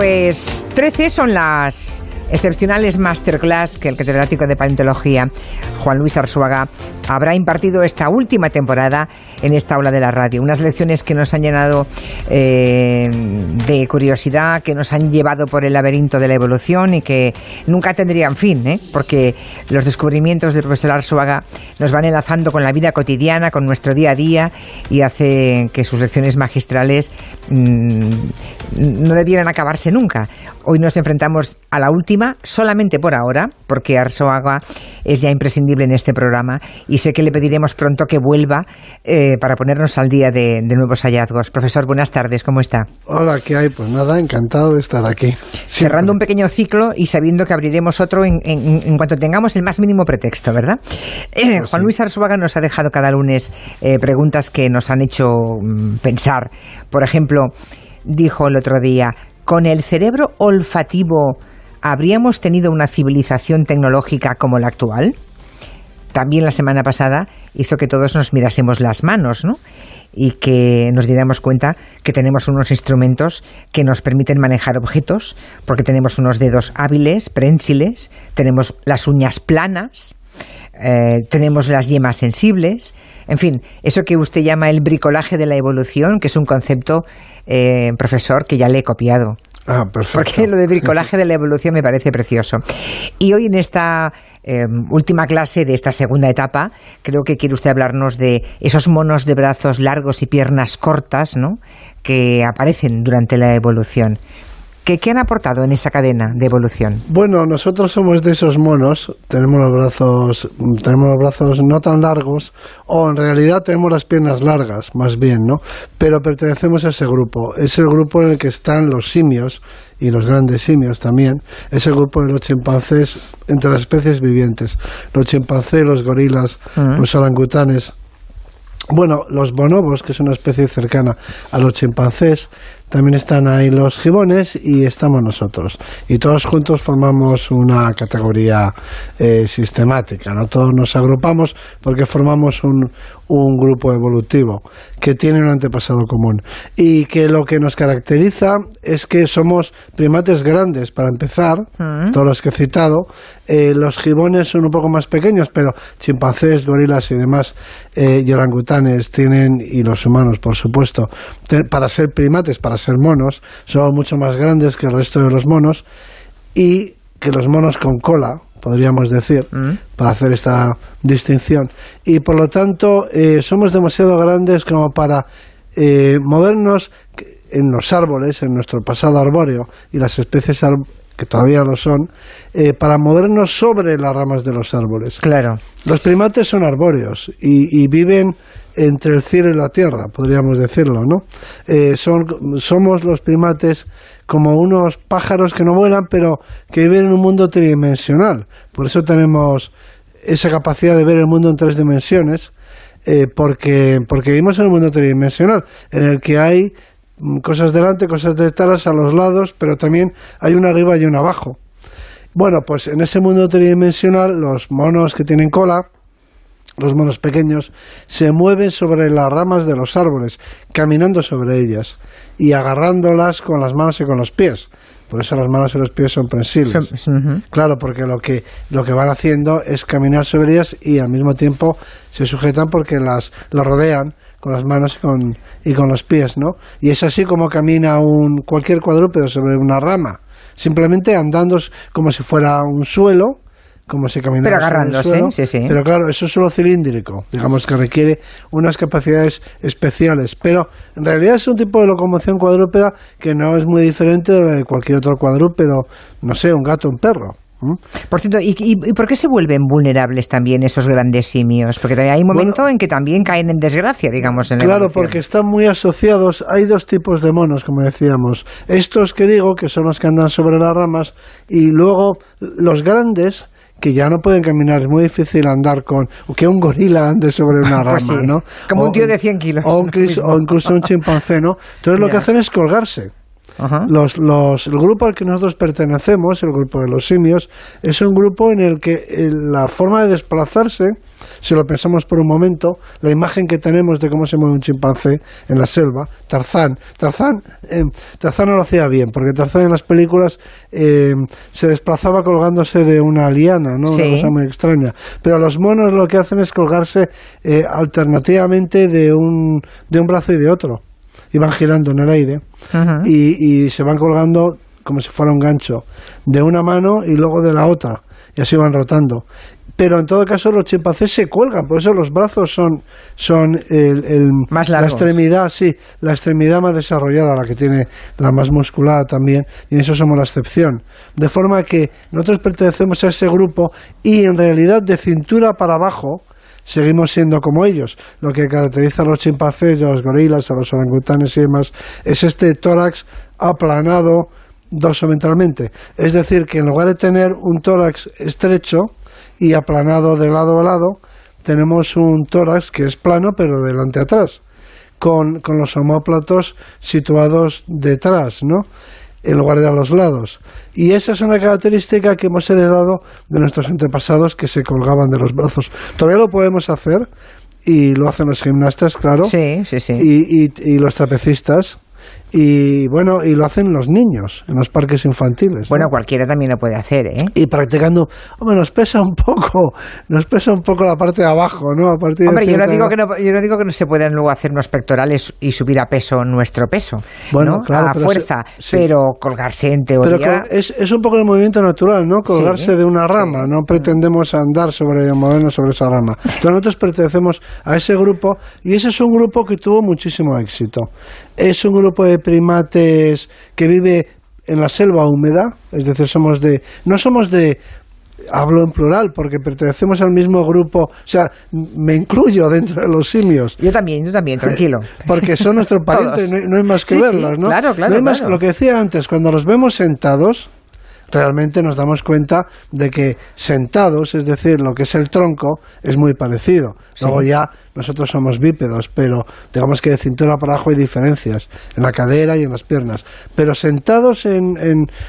Pues 13 son las excepcionales masterclass que el catedrático de paleontología Juan Luis Arzuaga habrá impartido esta última temporada en esta aula de la radio. Unas lecciones que nos han llenado eh, de curiosidad, que nos han llevado por el laberinto de la evolución y que nunca tendrían fin, ¿eh? porque los descubrimientos del profesor Arzuaga nos van enlazando con la vida cotidiana, con nuestro día a día y hace que sus lecciones magistrales mmm, no debieran acabarse nunca. Hoy nos enfrentamos a la última solamente por ahora, porque Arsoaga es ya imprescindible en este programa y sé que le pediremos pronto que vuelva eh, para ponernos al día de, de, nuevos hallazgos. Profesor, buenas tardes, ¿cómo está? Hola, ¿qué hay? Pues nada, encantado de estar aquí. Siempre. Cerrando un pequeño ciclo y sabiendo que abriremos otro en, en, en cuanto tengamos el más mínimo pretexto, ¿verdad? Eh, pues Juan sí. Luis Arzuaga nos ha dejado cada lunes eh, preguntas que nos han hecho mm, pensar. Por ejemplo, dijo el otro día, con el cerebro olfativo ¿habríamos tenido una civilización tecnológica como la actual? También la semana pasada hizo que todos nos mirásemos las manos, ¿no? Y que nos diéramos cuenta que tenemos unos instrumentos que nos permiten manejar objetos, porque tenemos unos dedos hábiles, prensiles, tenemos las uñas planas, eh, tenemos las yemas sensibles, en fin, eso que usted llama el bricolaje de la evolución, que es un concepto, eh, profesor, que ya le he copiado. Ah, perfecto. Porque lo de bricolaje de la evolución me parece precioso. Y hoy en esta eh, última clase de esta segunda etapa, creo que quiere usted hablarnos de esos monos de brazos largos y piernas cortas, ¿no? Que aparecen durante la evolución. ¿Qué, ¿Qué, han aportado en esa cadena de evolución? Bueno, nosotros somos de esos monos, tenemos los brazos, tenemos los brazos no tan largos, o en realidad tenemos las piernas largas, más bien, ¿no? Pero pertenecemos a ese grupo. Es el grupo en el que están los simios y los grandes simios también. Es el grupo de los chimpancés entre las especies vivientes. Los chimpancés, los gorilas, uh -huh. los orangutanes. Bueno, los bonobos, que es una especie cercana a los chimpancés, también están ahí los gibones y estamos nosotros. Y todos juntos formamos una categoría eh, sistemática, ¿no? Todos nos agrupamos porque formamos un, un grupo evolutivo que tiene un antepasado común. Y que lo que nos caracteriza es que somos primates grandes, para empezar, uh-huh. todos los que he citado. Eh, los gibones son un poco más pequeños, pero chimpancés, gorilas y demás, eh, y orangutanes tienen, y los humanos, por supuesto, para ser primates, para ser monos, son mucho más grandes que el resto de los monos y que los monos con cola, podríamos decir, mm. para hacer esta distinción. Y por lo tanto, eh, somos demasiado grandes como para eh, movernos en los árboles, en nuestro pasado arbóreo y las especies que todavía lo son, eh, para movernos sobre las ramas de los árboles. Claro. Los primates son arbóreos y, y viven entre el cielo y la tierra, podríamos decirlo, ¿no? Eh, son, somos los primates como unos pájaros que no vuelan, pero que viven en un mundo tridimensional. Por eso tenemos esa capacidad de ver el mundo en tres dimensiones, eh, porque, porque vivimos en un mundo tridimensional, en el que hay cosas delante, cosas detrás, a los lados, pero también hay una arriba y una abajo. Bueno, pues en ese mundo tridimensional, los monos que tienen cola, los monos pequeños, se mueven sobre las ramas de los árboles, caminando sobre ellas y agarrándolas con las manos y con los pies. Por eso las manos y los pies son prensiles. Uh -huh. Claro, porque lo que, lo que van haciendo es caminar sobre ellas y al mismo tiempo se sujetan porque las, las rodean con las manos y con, y con los pies, ¿no? Y es así como camina un, cualquier cuadrúpedo sobre una rama, simplemente andando como si fuera un suelo, como se camina pero agarrándose, suelo, sí, sí. Pero claro, eso es solo cilíndrico, digamos que requiere unas capacidades especiales. Pero en realidad es un tipo de locomoción cuadrúpeda que no es muy diferente de cualquier otro cuadrúpedo, no sé, un gato, un perro. ¿Mm? Por cierto, ¿y, ¿y, por qué se vuelven vulnerables también esos grandes simios? Porque también hay un momento bueno, en que también caen en desgracia, digamos, en la Claro, evolución. porque están muy asociados. Hay dos tipos de monos, como decíamos. Estos que digo, que son los que andan sobre las ramas, y luego los grandes, que ya no pueden caminar, es muy difícil andar con que un gorila ande sobre una rama, pues sí, ¿no? Como o, un tío de 100 kilos. O, un, o incluso un chimpancé, ¿no? Entonces lo que hacen es colgarse. Los, los, el grupo al que nosotros pertenecemos, el grupo de los simios, es un grupo en el que eh, la forma de desplazarse, si lo pensamos por un momento, la imagen que tenemos de cómo se mueve un chimpancé en la selva, Tarzán, Tarzán, eh, Tarzán no lo hacía bien, porque Tarzán en las películas eh, se desplazaba colgándose de una liana, ¿no? Una cosa muy extraña. Pero los monos lo que hacen es colgarse alternativamente de un, de un brazo y de otro y van girando en el aire y, y se van colgando como si fuera un gancho de una mano y luego de la otra y así van rotando. Pero en todo caso los chimpancés se cuelgan, por eso los brazos son, son el, más la extremidad, sí, la extremidad más desarrollada, la que tiene la más musculada también, y en eso somos la excepción. De forma que nosotros pertenecemos a ese grupo y en realidad de cintura para abajo, seguimos siendo como ellos. Lo que caracteriza a los chimpancés, a los gorilas, a los orangutanes y demás, es este tórax aplanado dorsoventralmente. Es decir, que en lugar de tener un tórax estrecho y aplanado de lado a lado, tenemos un tórax que es plano pero delante atrás, con, con los homóplatos situados detrás, ¿no? En lugar de a los lados. Y esa es una característica que hemos heredado de nuestros antepasados que se colgaban de los brazos. Todavía lo podemos hacer y lo hacen los gimnastas, claro. Sí, sí, sí. Y, y, y los trapecistas y bueno, y lo hacen los niños en los parques infantiles. Bueno, cualquiera también lo puede hacer, ¿eh? Y practicando, hombre, nos pesa un poco, nos pesa un poco la parte de abajo, ¿no? A partir hombre, yo no, digo que no, yo no digo que no se puedan luego hacer unos pectorales y subir a peso nuestro peso, bueno, ¿no? Claro, a fuerza, pero colgarse en teoría... Pero es, es un poco el movimiento natural, ¿no? Colgarse de una rama, no pretendemos andar sobre, movernos sobre esa rama. Entonces nosotros pertenecemos a ese grupo y ese es un grupo que tuvo muchísimo éxito. Es un grupo de primates que vive en la selva húmeda, es decir, somos de no somos de hablo en plural porque pertenecemos al mismo grupo, o sea, me incluyo dentro de los simios. Yo también, yo también, tranquilo. Porque son nuestros parientes, no, hay más que verlos, ¿no? Claro, claro. No hay más que lo que decía antes, cuando los vemos sentados, realmente nos damos cuenta de que sentados, es decir, lo que es el tronco, es muy parecido. Luego ya nosotros somos bípedos, pero digamos que de cintura para abajo hay diferencias en la cadera y en las piernas. Pero sentados en,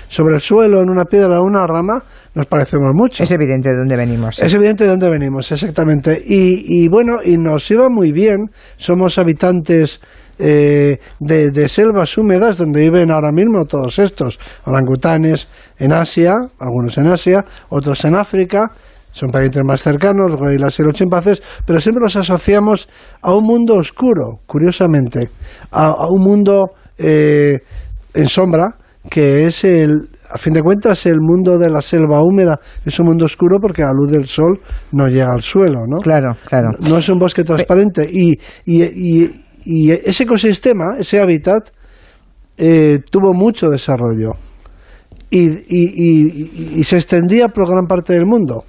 sobre el suelo, en una piedra o una rama, nos parecemos mucho. Es evidente de dónde venimos. Es evidente de dónde venimos, exactamente. Y, y bueno, y nos iba muy bien. Somos habitantes eh, de, selvas húmedas donde viven ahora mismo todos estos orangutanes en Asia, algunos en Asia, otros en África, son parientes más cercanos, los gorilas y los chimpancés, pero siempre los asociamos a un mundo oscuro, curiosamente, a, un mundo eh, en sombra, que es el, a fin de cuentas, el mundo de la selva húmeda es un mundo oscuro porque la luz del sol no llega al suelo, ¿no? Claro, claro. No es un bosque transparente y, y, y ese ecosistema, ese hábitat, eh, tuvo mucho desarrollo y, y, se extendía por gran parte del mundo.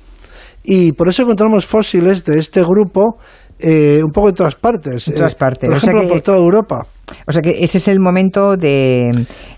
Y por eso encontramos fósiles de este grupo eh, un poco en todas partes. En todas partes. por ejemplo, por toda Europa. O sea que ese es el momento de,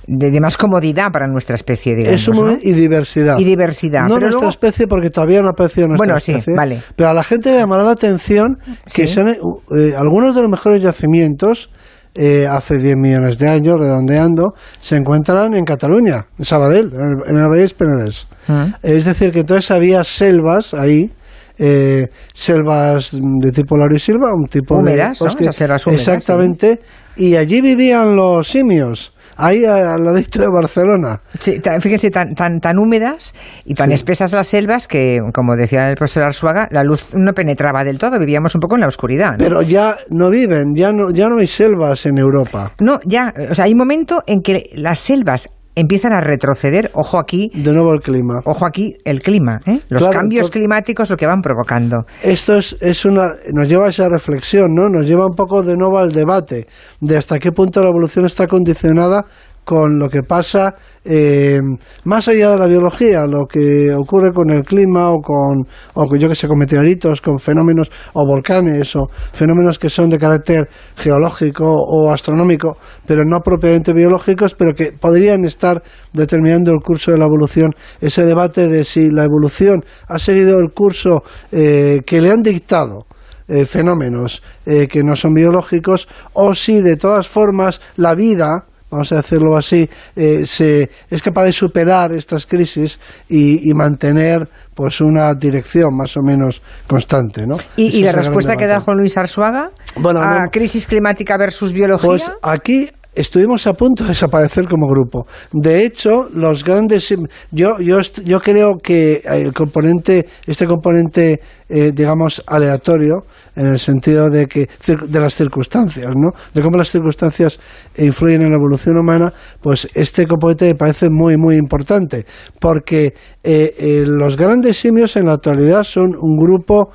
de, más comodidad para nuestra especie, digamos. Es un momento, y diversidad. Y diversidad. No nuestra especie porque todavía no ha aparecido nuestra bueno, especie. Sí, vale. Pero a la gente le llamará la atención que son eh, algunos de los mejores yacimientos eh, hace 10 millones de años, redondeando, se encuentran en Cataluña, en Sabadell, en el, Valle Penedès. Mm. Es decir, que entonces había selvas ahí, eh, selvas de tipo laurisilva, un tipo húmedas, de ¿no? húmedas, exactamente, y allí vivían los simios ahí al ladito de Barcelona. Sí, fíjense, tan, tan, tan húmedas y tan espesas las selvas que, como decía el profesor Arzuaga, la luz no penetraba del todo, vivíamos un poco en la oscuridad. Pero ya no viven, ya no, ya no hay selvas en Europa. No, ya, o sea, hay un momento en que las selvas empiezan a retroceder. Ojo aquí. De nuevo el clima. Ojo aquí el clima. ¿eh? Los cambios climáticos lo que van provocando. Esto es, es una, nos lleva a esa reflexión, ¿no? Nos lleva un poco de nuevo al debate de hasta qué punto la evolución está condicionada con lo que pasa eh, más allá de la biología, lo que ocurre con el clima o con, o yo que sé, con meteoritos, con fenómenos o volcanes o fenómenos que son de carácter geológico o astronómico, pero no propiamente biológicos, pero que podrían estar determinando el curso de la evolución. Ese debate de si la evolución ha seguido el curso eh, que le han dictado. Eh, fenómenos que no son biológicos o si de todas formas la vida vamos a decirlo así, eh, se, es capaz de superar estas crisis y, mantener pues una dirección más o menos constante, ¿no? ¿Y, la respuesta que da Juan Luis Arzuaga bueno, a crisis climática versus biología? Pues aquí estuvimos a punto de desaparecer como grupo. De hecho, los grandes. Yo, yo, yo creo que el componente, este componente, eh, digamos, aleatorio, en el sentido de que de las circunstancias, ¿no? De cómo las circunstancias influyen en la evolución humana, pues este componente me parece muy, muy importante, porque eh, eh, los grandes simios en la actualidad son un grupo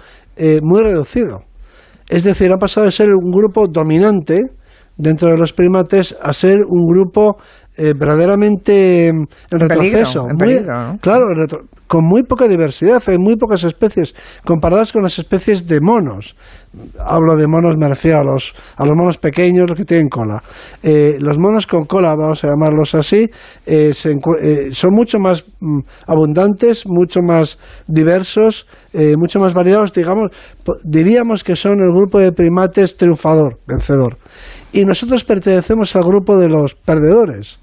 muy reducido. Es decir, ha pasado de ser un grupo dominante, dentro de los primates a ser un grupo eh, verdaderamente en retroceso. Claro, con muy poca diversidad, hay muy pocas especies comparadas con las especies de monos. Hablo de monos, me refiero a los, a los monos pequeños, los que tienen cola. Eh, los monos con cola, vamos a llamarlos así, eh, son mucho más mm, abundantes, mucho más diversos, mucho más variados, digamos, diríamos que son el grupo de primates triunfador, vencedor y nosotros pertenecemos al grupo de los perdedores.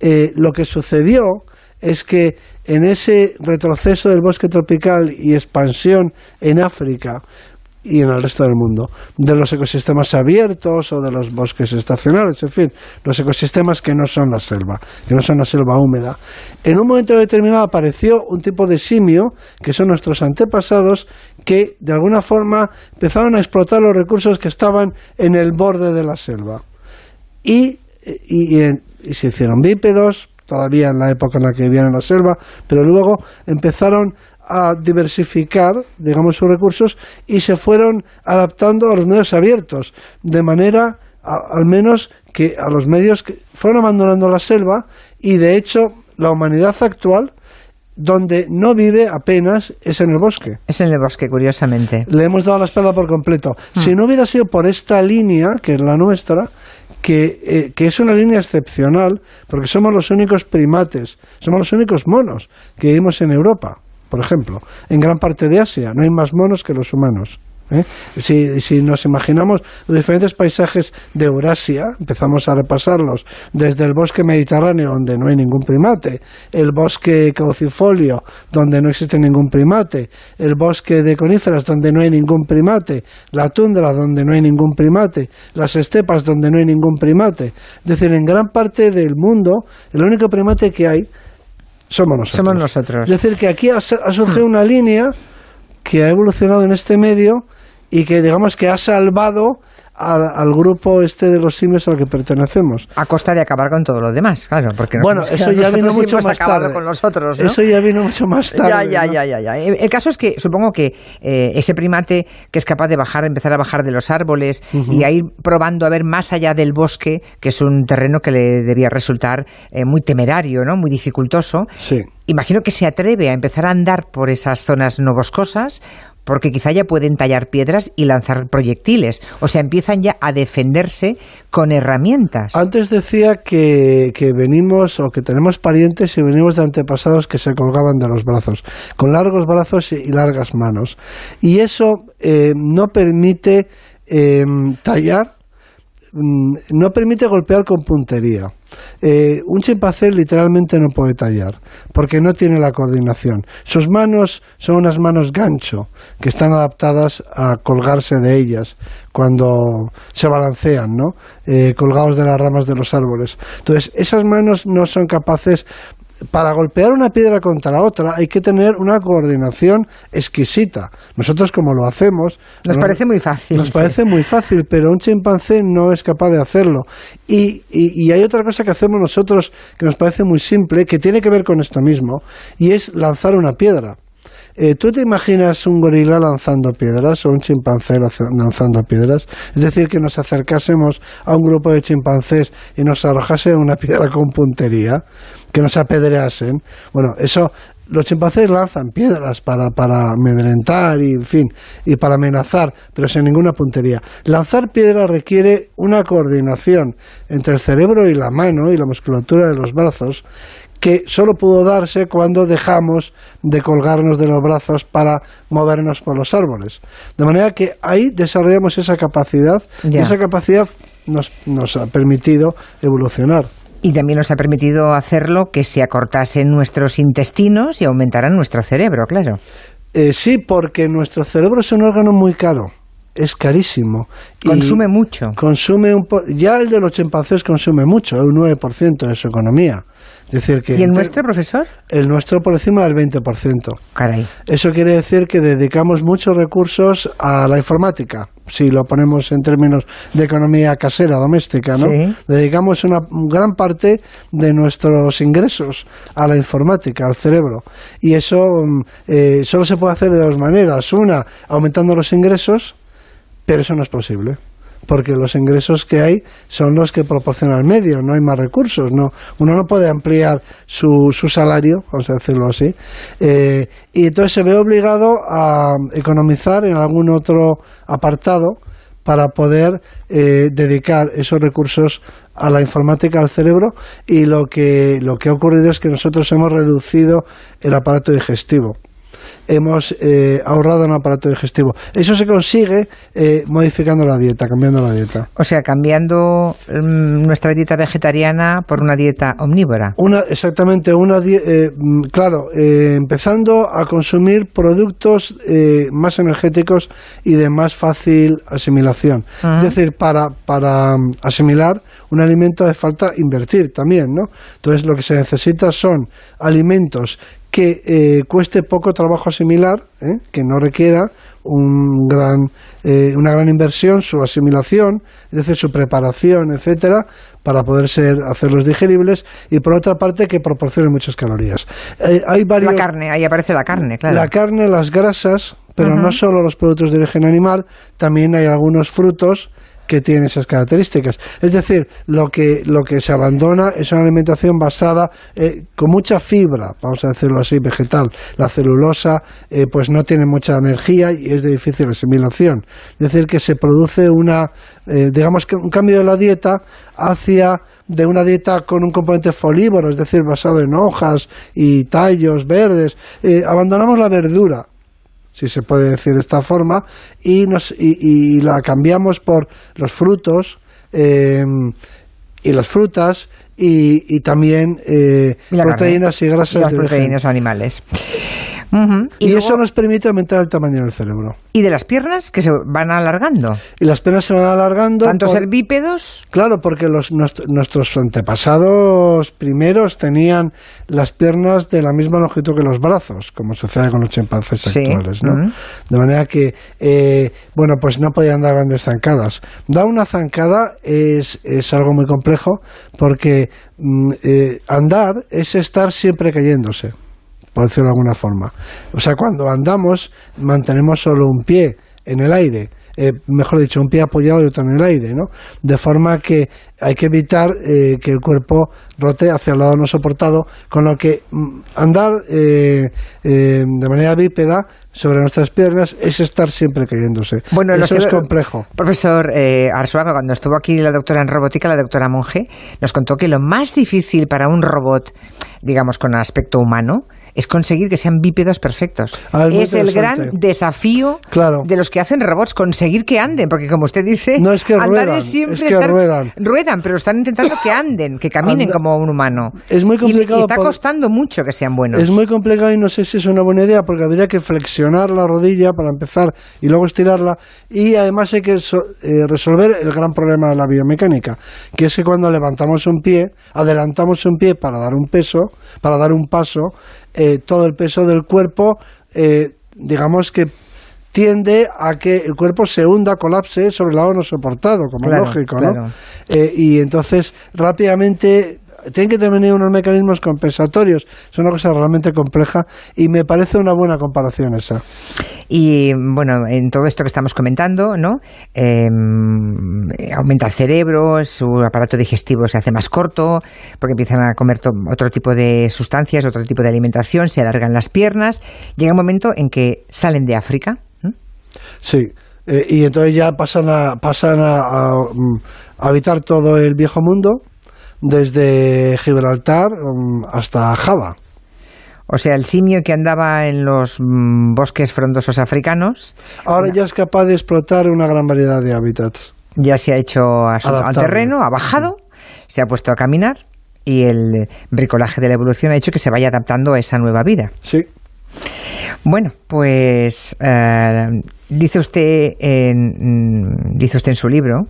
Eh, lo que sucedió es que en ese retroceso del bosque tropical y expansión en África, y en el resto del mundo, de los ecosistemas abiertos o de los bosques estacionales, en fin, los ecosistemas que no son la selva, que no son la selva húmeda. En un momento determinado apareció un tipo de simio, que son nuestros antepasados, que de alguna forma empezaron a explotar los recursos que estaban en el borde de la selva. Y, y se hicieron bípedos, todavía en la época en la que vivían en la selva, pero luego empezaron a diversificar, digamos, sus recursos y se fueron adaptando a los medios abiertos, de manera, al menos, que a los medios que fueron abandonando la selva y, de hecho, la humanidad actual donde no vive apenas es en el bosque. Es en el bosque, curiosamente. Le hemos dado la espalda por completo. Hmm. Si no hubiera sido por esta línea, que es la nuestra, que, eh, que, es una línea excepcional, porque somos los únicos primates, somos los únicos monos que vivimos en Europa por ejemplo. En gran parte de Asia no hay más monos que los humanos. ¿eh? Si, si, nos imaginamos los diferentes paisajes de Eurasia, empezamos a repasarlos, desde el bosque mediterráneo, donde no hay ningún primate, el bosque caucifolio, donde no existe ningún primate, el bosque de coníferas, donde no hay ningún primate, la tundra, donde no hay ningún primate, las estepas, donde no hay ningún primate. Es decir, en gran parte del mundo, el único primate que hay somos nosotros. Somos nosotros. Es decir, que aquí ha, surgido una línea que ha evolucionado en este medio y que digamos que ha salvado al, grupo este de los simios al que pertenecemos. A costa de acabar con todo lo demás, claro, porque bueno, eso ya vino mucho más tarde. con nosotros, ¿no? Eso ya vino mucho más tarde. Ya, ya, ya, ya, El caso es que supongo que eh, ese primate que es capaz de bajar, empezar a bajar de los árboles y a ir probando a ver más allá del bosque, que es un terreno que le debía resultar eh, muy temerario, ¿no? Muy dificultoso. Sí. Imagino que se atreve a empezar a andar por esas zonas no boscosas porque quizá ya pueden tallar piedras y lanzar proyectiles, o sea, empiezan ya a defenderse con herramientas. Antes decía que, que venimos o que tenemos parientes y venimos de antepasados que se colgaban de los brazos, con largos brazos y largas manos. Y eso eh, no permite eh, tallar no permite golpear con puntería. Eh, un chimpancé literalmente no puede tallar porque no tiene la coordinación. Sus manos son unas manos gancho que están adaptadas a colgarse de ellas cuando se balancean, ¿no? Eh, colgados de las ramas de los árboles. Entonces, esas manos no son capaces para golpear una piedra contra la otra hay que tener una coordinación exquisita. Nosotros como lo hacemos... Nos parece muy fácil. Nos parece muy fácil, pero un chimpancé no es capaz de hacerlo. Y, y, hay otra cosa que hacemos nosotros que nos parece muy simple, que tiene que ver con esto mismo, y es lanzar una piedra. Eh, ¿Tú te imaginas un gorila lanzando piedras o un chimpancé lanzando piedras? Es decir, que nos acercásemos a un grupo de chimpancés y nos arrojase una piedra con puntería, que nos apedreasen. Bueno, eso los chimpancés lanzan piedras para, para amedrentar y, en fin, y para amenazar, pero sin ninguna puntería. Lanzar piedras requiere una coordinación entre el cerebro y la mano y la musculatura de los brazos que solo pudo darse cuando dejamos de colgarnos de los brazos para movernos por los árboles. De manera que ahí desarrollamos esa capacidad y esa capacidad nos, nos ha permitido evolucionar. Y también nos ha permitido hacerlo que se acortasen nuestros intestinos y aumentaran nuestro cerebro, claro. Eh, sí, porque nuestro cerebro es un órgano muy caro es carísimo. Consume mucho. Consume un ya el de los chimpancés consume mucho, un 9% de su economía. Es decir que ¿Y el nuestro, profesor? El nuestro por encima del 20%. Caray. Eso quiere decir que dedicamos muchos recursos a la informática, si lo ponemos en términos de economía casera, doméstica, ¿no? Dedicamos una gran parte de nuestros ingresos a la informática, al cerebro. Y eso mm, eh, solo se puede hacer de dos maneras. Una, aumentando los ingresos, pero eso no es posible porque los ingresos que hay son los que proporciona el medio, no hay más recursos, no, uno no puede ampliar su, su salario, vamos a decirlo así, eh, y entonces se ve obligado a economizar en algún otro apartado para poder eh, dedicar esos recursos a la informática al cerebro y lo que, lo que ha ocurrido es que nosotros hemos reducido el aparato digestivo hemos eh, ahorrado en aparato digestivo. Eso se consigue eh, modificando la dieta, cambiando la dieta. O sea, cambiando mm, nuestra dieta vegetariana por una dieta omnívora. Una, exactamente, una eh, mm, claro, empezando a consumir productos más energéticos y de más fácil asimilación. Es decir, para, para mm, asimilar un alimento hace falta invertir también, ¿no? Entonces lo que se necesita son alimentos que eh, cueste poco trabajo asimilar, ¿eh? que no requiera un gran, eh, una gran inversión, su asimilación, es decir, su preparación, etcétera, para poder ser, hacerlos digeribles, y por otra parte que proporcione muchas calorías. hay varios, la carne, ahí aparece la carne, claro. La carne, las grasas, pero no solo los productos de origen animal, también hay algunos frutos que tiene esas características. Es decir, lo que, lo que se abandona es una alimentación basada eh, con mucha fibra, vamos a decirlo así, vegetal. La celulosa eh, pues no tiene mucha energía y es de difícil asimilación. Es decir, que se produce una, eh, digamos que un cambio de la dieta hacia de una dieta con un componente folívoro, es decir, basado en hojas y tallos verdes. abandonamos la verdura si se puede decir de esta forma, y, nos, y, la cambiamos por los frutos em, y las frutas y, también eh, proteínas y grasas. las proteínas animales. Y, eso nos permite aumentar el tamaño del cerebro. ¿Y de las piernas que se van alargando? Y las piernas se van alargando. ¿Tanto ser bípedos? Claro, porque los, nuestros antepasados primeros tenían las piernas de la misma longitud que los brazos, como sucede con los chimpancés actuales. ¿no? De manera que, eh, bueno, pues no podían dar grandes zancadas. Dar una zancada es, es algo muy complejo porque mm, eh, andar es estar siempre cayéndose por decirlo de alguna forma. O sea, cuando andamos mantenemos solo un pie en el aire. Eh, mejor dicho, un pie apoyado y otro en el aire, ¿no? De forma que hay que evitar eh, que el cuerpo rote hacia el lado no soportado, con lo que mm, andar eh, de manera bípeda sobre nuestras piernas es estar siempre cayéndose. Bueno, eso es complejo. Profesor eh, Arzuaga, cuando estuvo aquí la doctora en robótica, la doctora Monge, nos contó que lo más difícil para un robot, digamos, con aspecto humano, es conseguir que sean bípedos perfectos. Ah, es, el gran desafío de los que hacen robots, conseguir que anden, porque como usted dice, no es que ruedan, siempre es que ruedan. ruedan, pero están intentando que anden, que caminen como un humano. Es muy complicado. Y, está costando mucho que sean buenos. Es muy complicado y no sé si es una buena idea, porque habría que flexionar la rodilla para empezar y luego estirarla. Y además hay que eh, resolver el gran problema de la biomecánica, que es que cuando levantamos un pie, adelantamos un pie para dar un peso, para dar un paso, eh, todo el peso del cuerpo, eh, digamos que tiende a que el cuerpo se hunda, colapse sobre el lado no soportado, como es lógico, ¿no? Eh, y entonces rápidamente tienen que tener unos mecanismos compensatorios. Es una cosa realmente compleja y me parece una buena comparación esa. Y bueno, en todo esto que estamos comentando, ¿no? Em, aumenta el cerebro, su aparato digestivo se hace más corto, porque empiezan a comer otro tipo de sustancias, otro tipo de alimentación, se alargan las piernas. Llega un momento en que salen de África. Sí. Eh, y entonces ya pasan a, pasan a mm, habitar todo el viejo mundo, desde Gibraltar um, hasta Java. O sea, el simio que andaba en los mm, bosques frondosos africanos. Ahora ya es capaz de explotar una gran variedad de hábitats. Ya se ha hecho al terreno, ha bajado, se ha puesto a caminar y el bricolaje de la evolución ha hecho que se vaya adaptando a esa nueva vida. Sí. Bueno, pues eh, dice usted en, dice usted en su libro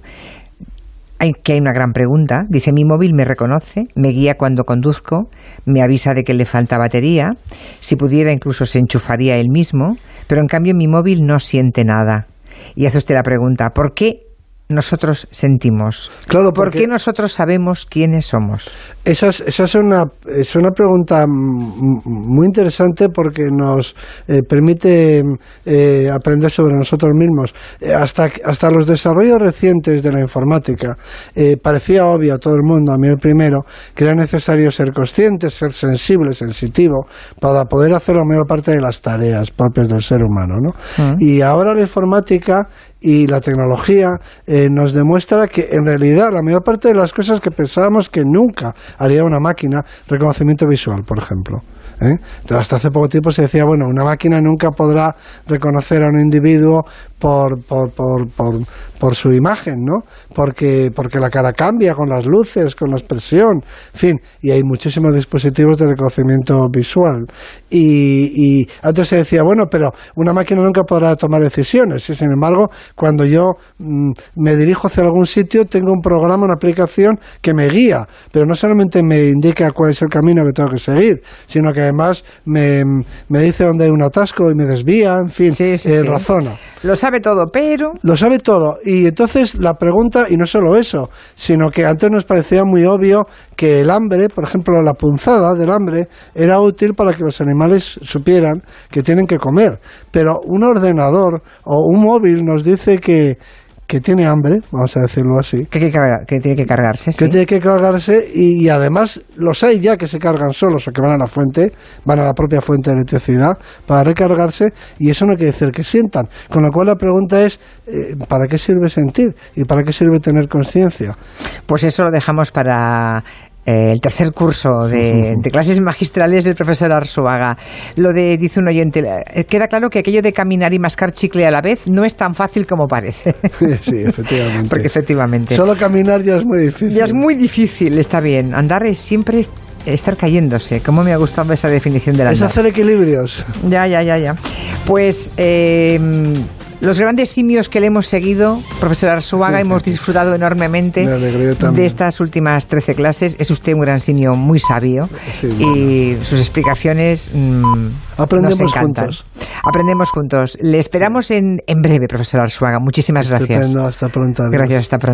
que hay una gran pregunta. Dice, mi móvil me reconoce, me guía cuando conduzco, me avisa de que le falta batería, si pudiera incluso se enchufaría él mismo, pero en cambio mi móvil no siente nada. Y hace usted la pregunta, ¿por qué nosotros sentimos? Claro, ¿Por porque- qué nosotros sabemos quiénes somos? Esa es, esa es, una, es una pregunta muy interesante porque nos eh, permite eh, aprender sobre nosotros mismos. Eh, hasta, hasta los desarrollos recientes de la informática eh, parecía obvio a todo el mundo, a mí el primero, que era necesario ser consciente, ser sensible, sensitivo, para poder hacer la mayor parte de las tareas propias del ser humano. ¿no? Mm. Y ahora la informática y la tecnología eh, nos demuestra que en realidad la mayor parte de las cosas que pensábamos que nunca haría una máquina, reconocimiento visual, por ejemplo. ¿eh? Hasta hace poco tiempo se decía, bueno, una máquina nunca podrá reconocer a un individuo por, por, por, por, por su imagen, ¿no? Porque, porque la cara cambia con las luces, con la expresión, en fin, y hay muchísimos dispositivos de reconocimiento visual. Y, y antes se decía, bueno, pero una máquina nunca podrá tomar decisiones. Y sin embargo, cuando yo mm, me dirijo hacia algún sitio, tengo un programa, una aplicación que me guía, pero no solamente me indica cuál es el camino que tengo que seguir, sino que además me, me dice dónde hay un atasco y me desvía, en fin, Sí, sí, eh, sí. razona. Sabe todo, pero Lo sabe todo. Y entonces la pregunta, y no solo eso, sino que antes nos parecía muy obvio que el hambre, por ejemplo, la punzada del hambre, era útil para que los animales supieran que tienen que comer. Pero un ordenador o un móvil nos dice que, que tiene hambre, vamos a decirlo así, que, que carga- que tiene que cargarse. que sí. tiene que cargarse y, y además los hay ya que se cargan solos o que van a la fuente, van a la propia fuente de electricidad para recargarse y eso no quiere decir que sientan. Con lo cual la pregunta es, eh, ¿para qué sirve sentir y para qué sirve tener conciencia? Pues eso lo dejamos para eh, el tercer curso de, de clases magistrales del profesor Arzuaga. Lo de, dice un oyente, eh, queda claro que aquello de caminar y mascar chicle a la vez no es tan fácil como parece. sí, efectivamente. Porque efectivamente. Solo caminar ya es muy difícil. Ya es muy difícil, está bien. Andar es siempre est- estar cayéndose. ¿Cómo me ha gustado esa definición del Es andar? hacer equilibrios. Ya, ya, ya, ya. Pues eh, los grandes simios que le hemos seguido, profesor Arzuaga, hemos disfrutado enormemente de estas últimas 13 clases. Es usted un gran simio muy sabio Sí, y sus explicaciones mm, Aprendemos nos encantan. juntos. Aprendemos juntos. Le esperamos en, en breve, profesor Arzuaga. Muchísimas gracias. Estupendo, hasta pronto. adiós. Gracias, hasta pronto.